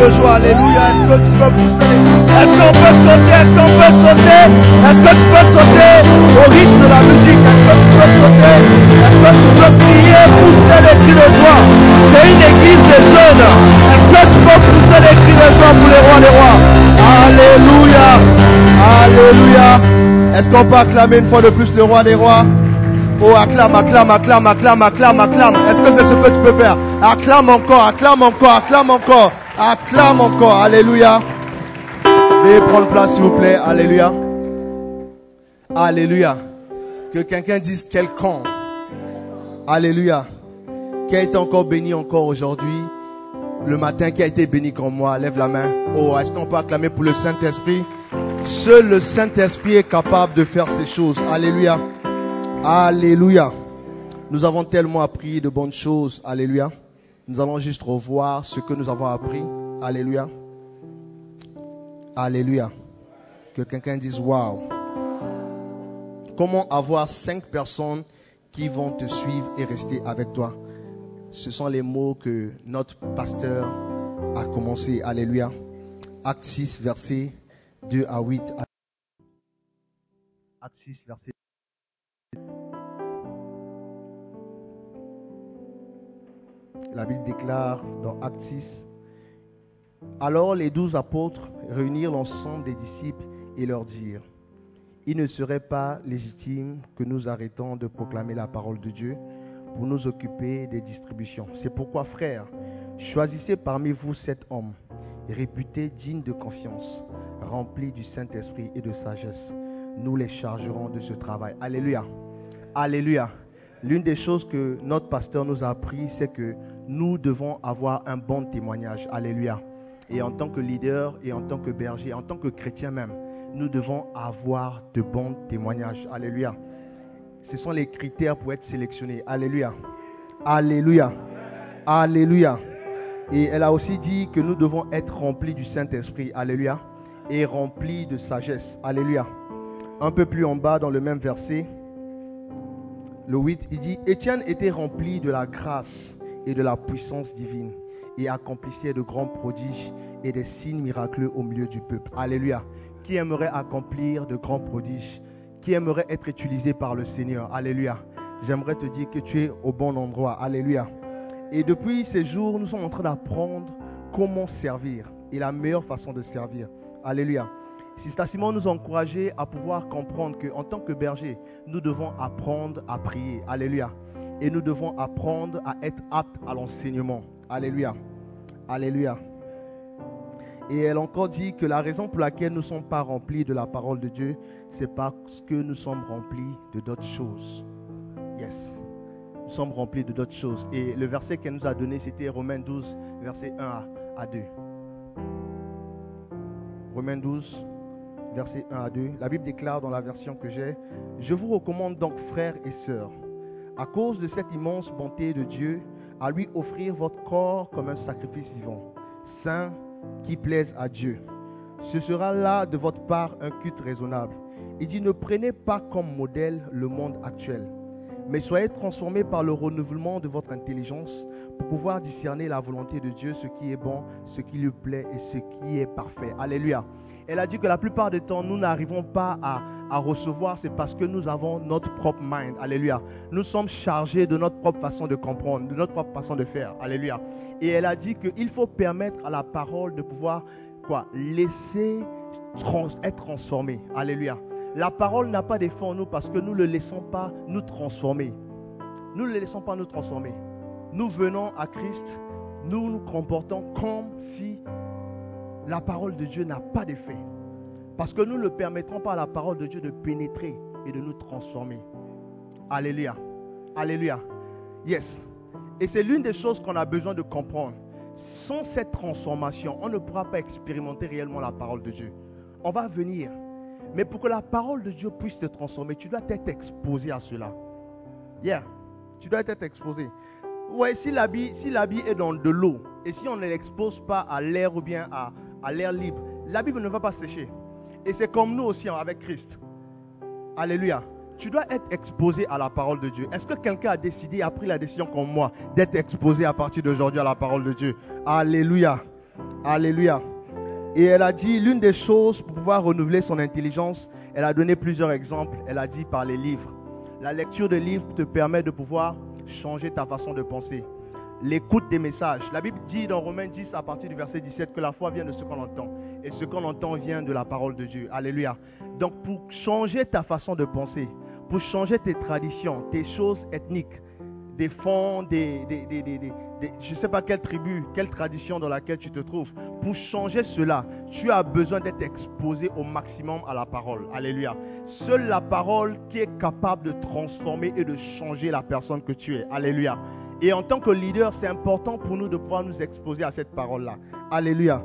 Alléluia. Est-ce que tu peux pousser? Est-ce qu'on peut sauter? Est-ce qu'on peut sauter? Est-ce que tu peux sauter au rythme de la musique? Est-ce que tu peux sauter? Est-ce que tu peux crier, pousser les cris de joie? C'est une église des jeunes. Est-ce que tu peux pousser les cris de joie pour les rois des rois? Alléluia. Alléluia. Est-ce qu'on peut acclamer une fois de plus le roi des rois? Oh, acclame, acclame, acclame, acclame, acclame, acclame. Est-ce que c'est ce que tu peux faire? Acclame encore, acclame encore, acclame encore, acclame encore. Alléluia. Veuillez prendre place, s'il vous plaît. Alléluia. Alléluia. Que quelqu'un dise quelqu'un. Alléluia. Qui a été encore béni encore aujourd'hui Le matin, qui a été béni comme moi Lève la main. Oh, est-ce qu'on peut acclamer pour le Saint-Esprit? Seul le Saint-Esprit est capable de faire ces choses. Alléluia. Alléluia. Nous avons tellement appris de bonnes choses. Alléluia. Nous allons juste revoir ce que nous avons appris. Alléluia. Alléluia. Que quelqu'un dise waouh. Comment avoir cinq personnes qui vont te suivre et rester avec toi? Ce sont les mots que notre pasteur a commencé. Alléluia. Acte 6, verset 2 à 8. Acte 6, verset La Bible déclare dans Acte 6, Alors les douze apôtres réunirent l'ensemble des disciples et leur dirent, Il ne serait pas légitime que nous arrêtons de proclamer la parole de Dieu pour nous occuper des distributions. C'est pourquoi, frères, choisissez parmi vous sept hommes, réputés dignes de confiance, remplis du Saint-Esprit et de sagesse. Nous les chargerons de ce travail. Alléluia. Alléluia. L'une des choses que notre pasteur nous a appris, c'est que nous devons avoir un bon témoignage. Alléluia. Et en tant que leader et en tant que berger, en tant que chrétien même, nous devons avoir de bons témoignages. Alléluia. Ce sont les critères pour être sélectionnés. Alléluia. Alléluia. Alléluia. Et elle a aussi dit que nous devons être remplis du Saint-Esprit. Alléluia. Et remplis de sagesse. Alléluia. Un peu plus en bas dans le même verset, le 8, il dit, Étienne était rempli de la grâce et de la puissance divine et accomplissait de grands prodiges et des signes miraculeux au milieu du peuple. Alléluia. Qui aimerait accomplir de grands prodiges? Qui aimerait être utilisé par le Seigneur? Alléluia. J'aimerais te dire que tu es au bon endroit. Alléluia. Et depuis ces jours, nous sommes en train d'apprendre comment servir et la meilleure façon de servir. Alléluia. Sister Simon nous a encouragé à pouvoir comprendre qu'en tant que berger, nous devons apprendre à prier. Alléluia. Et nous devons apprendre à être aptes à l'enseignement. Alléluia. Alléluia. Et elle encore dit que la raison pour laquelle nous ne sommes pas remplis de la parole de Dieu, c'est parce que nous sommes remplis de d'autres choses. Yes. Nous sommes remplis de d'autres choses. Et le verset qu'elle nous a donné, c'était Romains 12, verset 1 à 2. Romains 12, verset 1 à 2. La Bible déclare dans la version que j'ai, Je vous recommande donc, frères et sœurs, à cause de cette immense bonté de Dieu, à lui offrir votre corps comme un sacrifice vivant, saint, qui plaise à Dieu. Ce sera là de votre part un culte raisonnable. Il dit, ne prenez pas comme modèle le monde actuel, mais soyez transformés par le renouvellement de votre intelligence pour pouvoir discerner la volonté de Dieu, ce qui est bon, ce qui lui plaît et ce qui est parfait. Alléluia. Elle a dit que la plupart du temps, nous n'arrivons pas à, à recevoir, c'est parce que nous avons notre propre mind. Alléluia. Nous sommes chargés de notre propre façon de comprendre, de notre propre façon de faire. Alléluia. Et elle a dit qu'il faut permettre à la parole de pouvoir quoi laisser être transformée. Alléluia. La parole n'a pas d'effet en nous parce que nous ne le laissons pas nous transformer. Nous ne le laissons pas nous transformer. Nous venons à Christ, nous nous comportons comme si la parole de Dieu n'a pas d'effet. Parce que nous ne permettrons pas à la parole de Dieu de pénétrer et de nous transformer. Alléluia. Alléluia. Yes. Et c'est l'une des choses qu'on a besoin de comprendre. Sans cette transformation, on ne pourra pas expérimenter réellement la parole de Dieu. On va venir. Mais pour que la parole de Dieu puisse te transformer, tu dois être exposé à cela. Yeah. Tu dois être exposé. Ouais, si l'habit si est dans de l'eau, et si on ne l'expose pas à l'air ou bien à, à l'air libre, Bible ne va pas sécher. Et c'est comme nous aussi avec Christ. Alléluia. Tu dois être exposé à la parole de Dieu. Est-ce que quelqu'un a décidé, a pris la décision comme moi, d'être exposé à partir d'aujourd'hui à la parole de Dieu? Alléluia. Alléluia. Et elle a dit, l'une des choses pour pouvoir renouveler son intelligence, elle a donné plusieurs exemples. Elle a dit par les livres. La lecture de livres te permet de pouvoir changer ta façon de penser. L'écoute des messages. La Bible dit dans Romains 10 à partir du verset 17 que la foi vient de ce qu'on entend. Et ce qu'on entend vient de la parole de Dieu. Alléluia. Donc pour changer ta façon de penser, pour changer tes traditions, tes choses ethniques, des fonds, des, je ne sais pas quelle tribu, quelle tradition dans laquelle tu te trouves. Pour changer cela, tu as besoin d'être exposé au maximum à la parole. Alléluia. Seule la parole qui est capable de transformer et de changer la personne que tu es. Alléluia. Et en tant que leader, c'est important pour nous de pouvoir nous exposer à cette parole-là. Alléluia.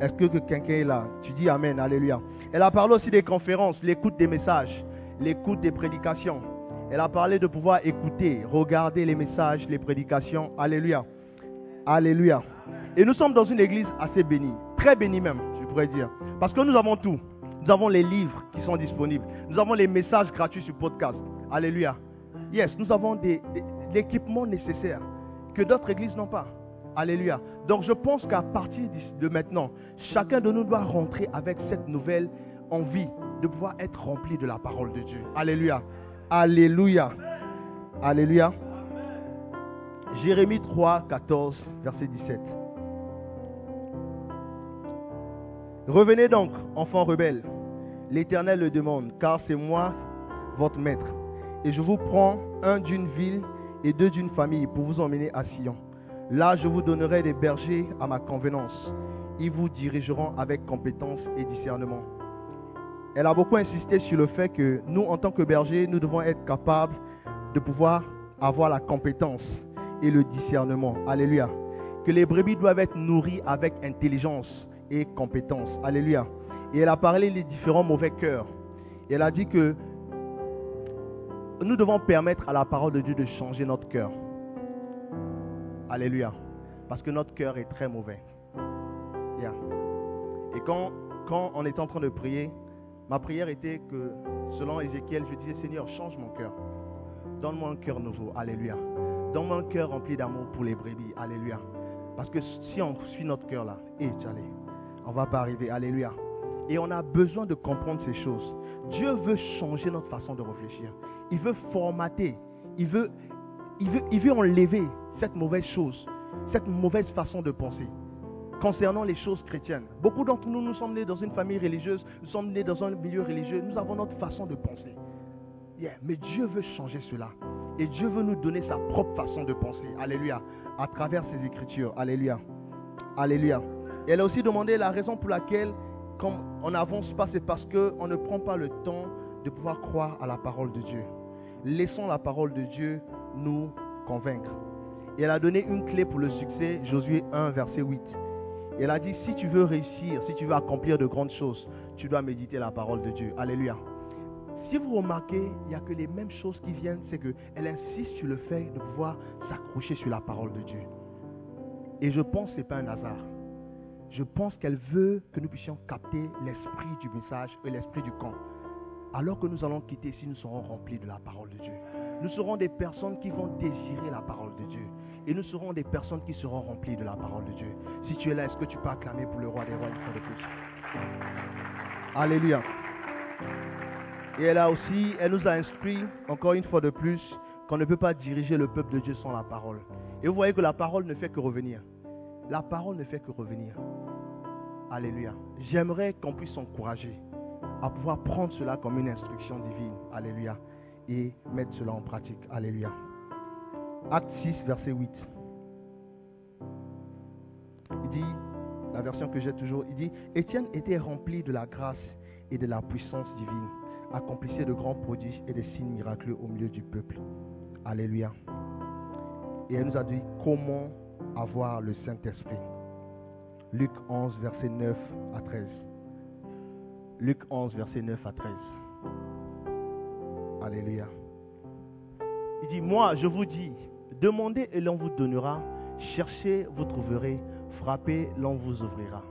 Est-ce que quelqu'un est là? Tu dis Amen. Alléluia. Elle a parlé aussi des conférences, l'écoute des messages, l'écoute des prédications. Elle a parlé de pouvoir écouter, regarder les messages, les prédications. Alléluia. Alléluia. Et nous sommes dans une église assez bénie, très bénie même, je pourrais dire. Parce que nous avons tout. Nous avons les livres qui sont disponibles. Nous avons les messages gratuits sur podcast. Alléluia. Yes, nous avons l'équipement nécessaire que d'autres églises n'ont pas. Alléluia. Donc je pense qu'à partir de maintenant, chacun de nous doit rentrer avec cette nouvelle envie de pouvoir être rempli de la parole de Dieu. Alléluia. Alléluia. Alléluia. Jérémie 3, 14, verset 17. Revenez donc, enfants rebelles. L'Éternel le demande, car c'est moi, votre maître. Et je vous prends un d'une ville et deux d'une famille pour vous emmener à Sion. Là, je vous donnerai des bergers à ma convenance. Ils vous dirigeront avec compétence et discernement elle a beaucoup insisté sur le fait que nous, en tant que bergers, nous devons être capables de pouvoir avoir la compétence et le discernement. Alléluia. Que les brebis doivent être nourries avec intelligence et compétence. Alléluia. Et elle a parlé des différents mauvais cœurs. Elle a dit que nous devons permettre à la parole de Dieu de changer notre cœur. Alléluia. Parce que notre cœur est très mauvais. Et quand, quand on est en train de prier, Ma prière était que, selon Ézéchiel, je disais, Seigneur, change mon cœur. Donne-moi un cœur nouveau. Alléluia. Donne-moi un cœur rempli d'amour pour les brebis. Alléluia. Parce que si on suit notre cœur là, et eh, allez, on va pas arriver. Alléluia. Et on a besoin de comprendre ces choses. Dieu veut changer notre façon de réfléchir. Il veut formater. Il veut, il veut, enlever cette mauvaise chose, cette mauvaise façon de penser concernant les choses chrétiennes. Beaucoup d'entre nous, nous sommes nés dans une famille religieuse, nous sommes nés dans un milieu religieux, nous avons notre façon de penser. Mais Dieu veut changer cela. Et Dieu veut nous donner sa propre façon de penser. Alléluia. À travers ses écritures. Alléluia. Alléluia. Et elle a aussi demandé la raison pour laquelle, comme on n'avance pas, c'est parce qu'on ne prend pas le temps de pouvoir croire à la parole de Dieu. Laissons la parole de Dieu nous convaincre. Et elle a donné une clé pour le succès, Josué 1, verset 8 elle a dit, si tu veux réussir, si tu veux accomplir de grandes choses, tu dois méditer la parole de Dieu. Alléluia. Si vous remarquez, il n'y a que les mêmes choses qui viennent, c'est qu'elle insiste sur le fait de pouvoir s'accrocher sur la parole de Dieu. Et je pense que ce n'est pas un hasard. Je pense qu'elle veut que nous puissions capter l'esprit du message et l'esprit du camp. Alors que nous allons quitter ici, nous serons remplis de la parole de Dieu. Nous serons des personnes qui vont désirer la parole de Dieu. Et nous serons des personnes qui seront remplies de la parole de Dieu. Si tu es là, est-ce que tu peux acclamer pour le roi des rois de Alléluia. Et elle a aussi, elle nous a instruit, encore une fois de plus, qu'on ne peut pas diriger le peuple de Dieu sans la parole. Et vous voyez que la parole ne fait que revenir. La parole ne fait que revenir. Alléluia. J'aimerais qu'on puisse s'encourager à pouvoir prendre cela comme une instruction divine. Alléluia. Et mettre cela en pratique. Alléluia. Acte 6, verset 8. Il dit, la version que j'ai toujours, il dit, Étienne était rempli de la grâce et de la puissance divine, accomplissait de grands prodiges et des signes miraculeux au milieu du peuple. Alléluia. Et elle nous a dit comment avoir le Saint-Esprit. Luc 11, verset 9 à 13. Luc 11, verset 9 à 13. Alléluia. Il dit, moi, je vous dis, Demandez et l'on vous donnera. Cherchez, vous trouverez. Frappez, l'on vous ouvrira.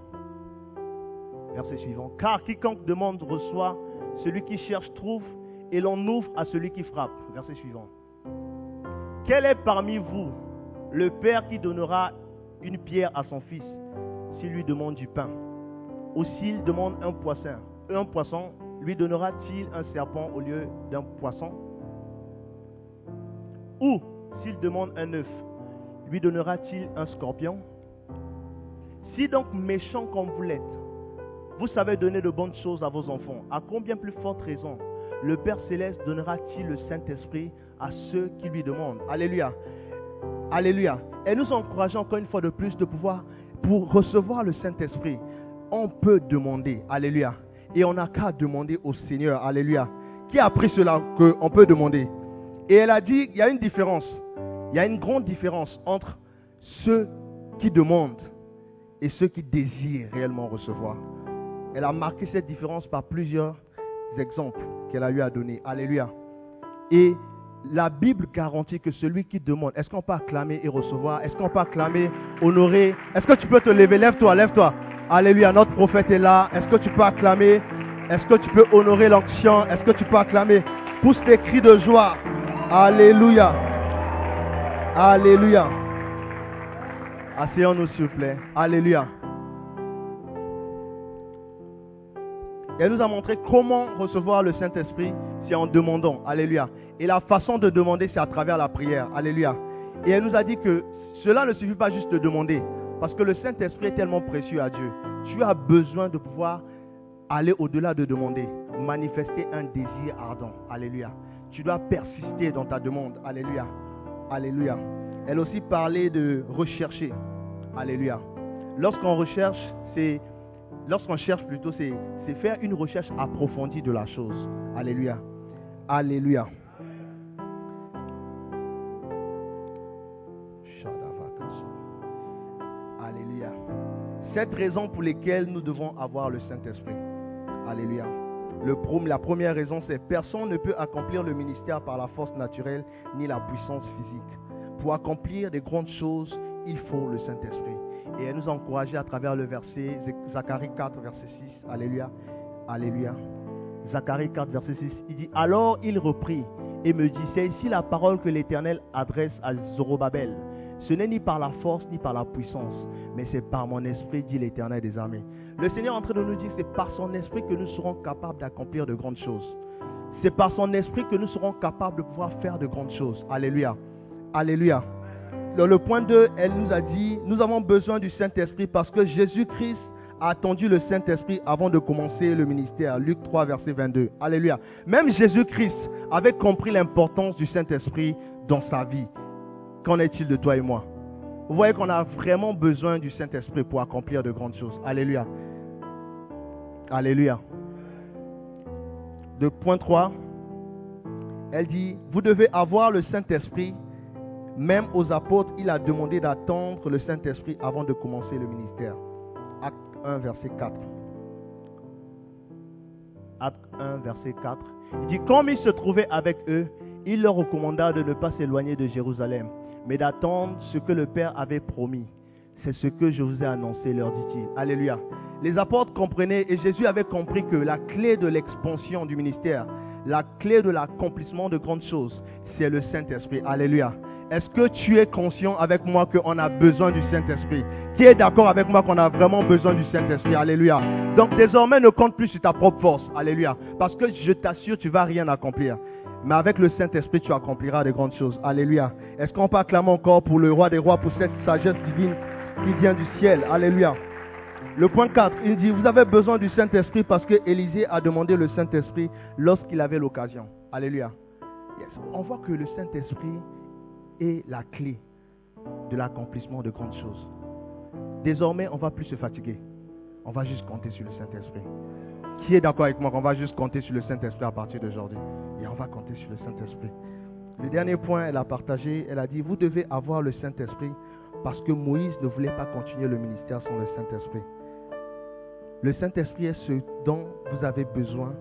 Verset suivant. Car quiconque demande reçoit, celui qui cherche trouve, et l'on ouvre à celui qui frappe. Verset suivant. Quel est parmi vous le Père qui donnera une pierre à son fils s'il lui demande du pain Ou s'il demande un poisson Un poisson, lui donnera-t-il un serpent au lieu d'un poisson? Ou s'il demande un œuf, lui donnera-t-il un scorpion? Si donc méchant comme vous l'êtes, vous savez donner de bonnes choses à vos enfants, à combien plus forte raison le Père céleste donnera-t-il le Saint-Esprit à ceux qui lui demandent? Alléluia. Alléluia. Et nous encourageons encore une fois de plus de pouvoir, pour recevoir le Saint-Esprit, on peut demander. Alléluia. Et on n'a qu'à demander au Seigneur. Alléluia. Qui a appris cela qu'on peut demander? Et elle a dit, il y a une différence. Il y a une grande différence entre ceux qui demandent et ceux qui désirent réellement recevoir. Elle a marqué cette différence par plusieurs exemples qu'elle a eu à donner. Alléluia. Et la Bible garantit que celui qui demande, est-ce qu'on peut acclamer et recevoir? Est-ce qu'on peut acclamer, honorer? Est-ce que tu peux te lever? Lève-toi, lève-toi. Alléluia, notre prophète est là. Est-ce que tu peux acclamer? Est-ce que tu peux honorer l'onction? Est-ce que tu peux acclamer? Pousse tes cris de joie. Alléluia. Alléluia. Asseyons-nous, s'il vous plaît. Alléluia. elle nous a montré comment recevoir le Saint-Esprit, c'est en demandant. Alléluia. Et la façon de demander, c'est à travers la prière. Alléluia. Et elle nous a dit que cela ne suffit pas juste de demander, parce que le Saint-Esprit est tellement précieux à Dieu. Tu as besoin de pouvoir aller au-delà de demander, manifester un désir ardent. Alléluia. Tu dois persister dans ta demande. Alléluia. Alléluia. Elle aussi parlait de rechercher. Alléluia. Lorsqu'on recherche, c'est lorsqu'on cherche plutôt, c'est faire une recherche approfondie de la chose. Alléluia. Alléluia. Cette raison pour laquelle nous devons avoir le Saint-Esprit. Alléluia. La première raison, c'est personne ne peut accomplir le ministère par la force naturelle ni la puissance physique. Pour accomplir des grandes choses, il faut le Saint-Esprit. Et elle nous a encouragé à travers le verset Zacharie 4, verset 6. Alléluia. Alléluia. Zacharie 4, verset 6. Il dit Alors il reprit et me dit C'est ici la parole que l'Éternel adresse à Zorobabel. Ce n'est ni par la force ni par la puissance, mais c'est par mon esprit, dit l'Éternel des armées. Le Seigneur est en train de nous dire c'est par son esprit que nous serons capables d'accomplir de grandes choses. C'est par son esprit que nous serons capables de pouvoir faire de grandes choses. Alléluia. Alléluia. Le point 2, elle nous a dit, nous avons besoin du Saint-Esprit parce que Jésus-Christ a attendu le Saint-Esprit avant de commencer le ministère. Luc 3, verset 22. Alléluia. Même Jésus-Christ avait compris l'importance du Saint-Esprit dans sa vie. Qu'en est-il de toi et moi? Vous voyez qu'on a vraiment besoin du Saint-Esprit pour accomplir de grandes choses. Alléluia. Alléluia. De point 3, elle dit, vous devez avoir le Saint-Esprit même aux apôtres, il a demandé d'attendre le Saint-Esprit avant de commencer le ministère. Acte 1, verset 4. Acte 1, verset 4. Il dit, comme il se trouvait avec eux, il leur recommanda de ne pas s'éloigner de Jérusalem, mais d'attendre ce que le Père avait promis. C'est ce que je vous ai annoncé, leur dit-il. Alléluia. Les apôtres comprenaient et Jésus avait compris que la clé de l'expansion du ministère, la clé de l'accomplissement de grandes choses, c'est le Saint-Esprit. Alléluia. Est-ce que tu es conscient avec moi qu'on a besoin du Saint-Esprit? Qui est d'accord avec moi qu'on a vraiment besoin du Saint-Esprit? Alléluia. Donc désormais, ne compte plus sur ta propre force. Alléluia. Parce que je t'assure, tu vas rien accomplir. Mais avec le Saint-Esprit, tu accompliras de grandes choses. Alléluia. Est-ce qu'on peut acclamer encore pour le roi des rois, pour cette sagesse divine qui vient du ciel? Alléluia. Le point 4, il dit, vous avez besoin du Saint-Esprit parce que Élisée a demandé le Saint-Esprit lorsqu'il avait l'occasion. Alléluia. On voit que le Saint-Esprit est la clé de l'accomplissement de grandes choses. Désormais, on ne va plus se fatiguer. On va juste compter sur le Saint-Esprit. Qui est d'accord avec moi qu'on va juste compter sur le Saint-Esprit à partir d'aujourd'hui? Et on va compter sur le Saint-Esprit. Le dernier point, elle a partagé, elle a dit, vous devez avoir le Saint-Esprit parce que Moïse ne voulait pas continuer le ministère sans le Saint-Esprit. Le Saint-Esprit est ce dont vous avez besoin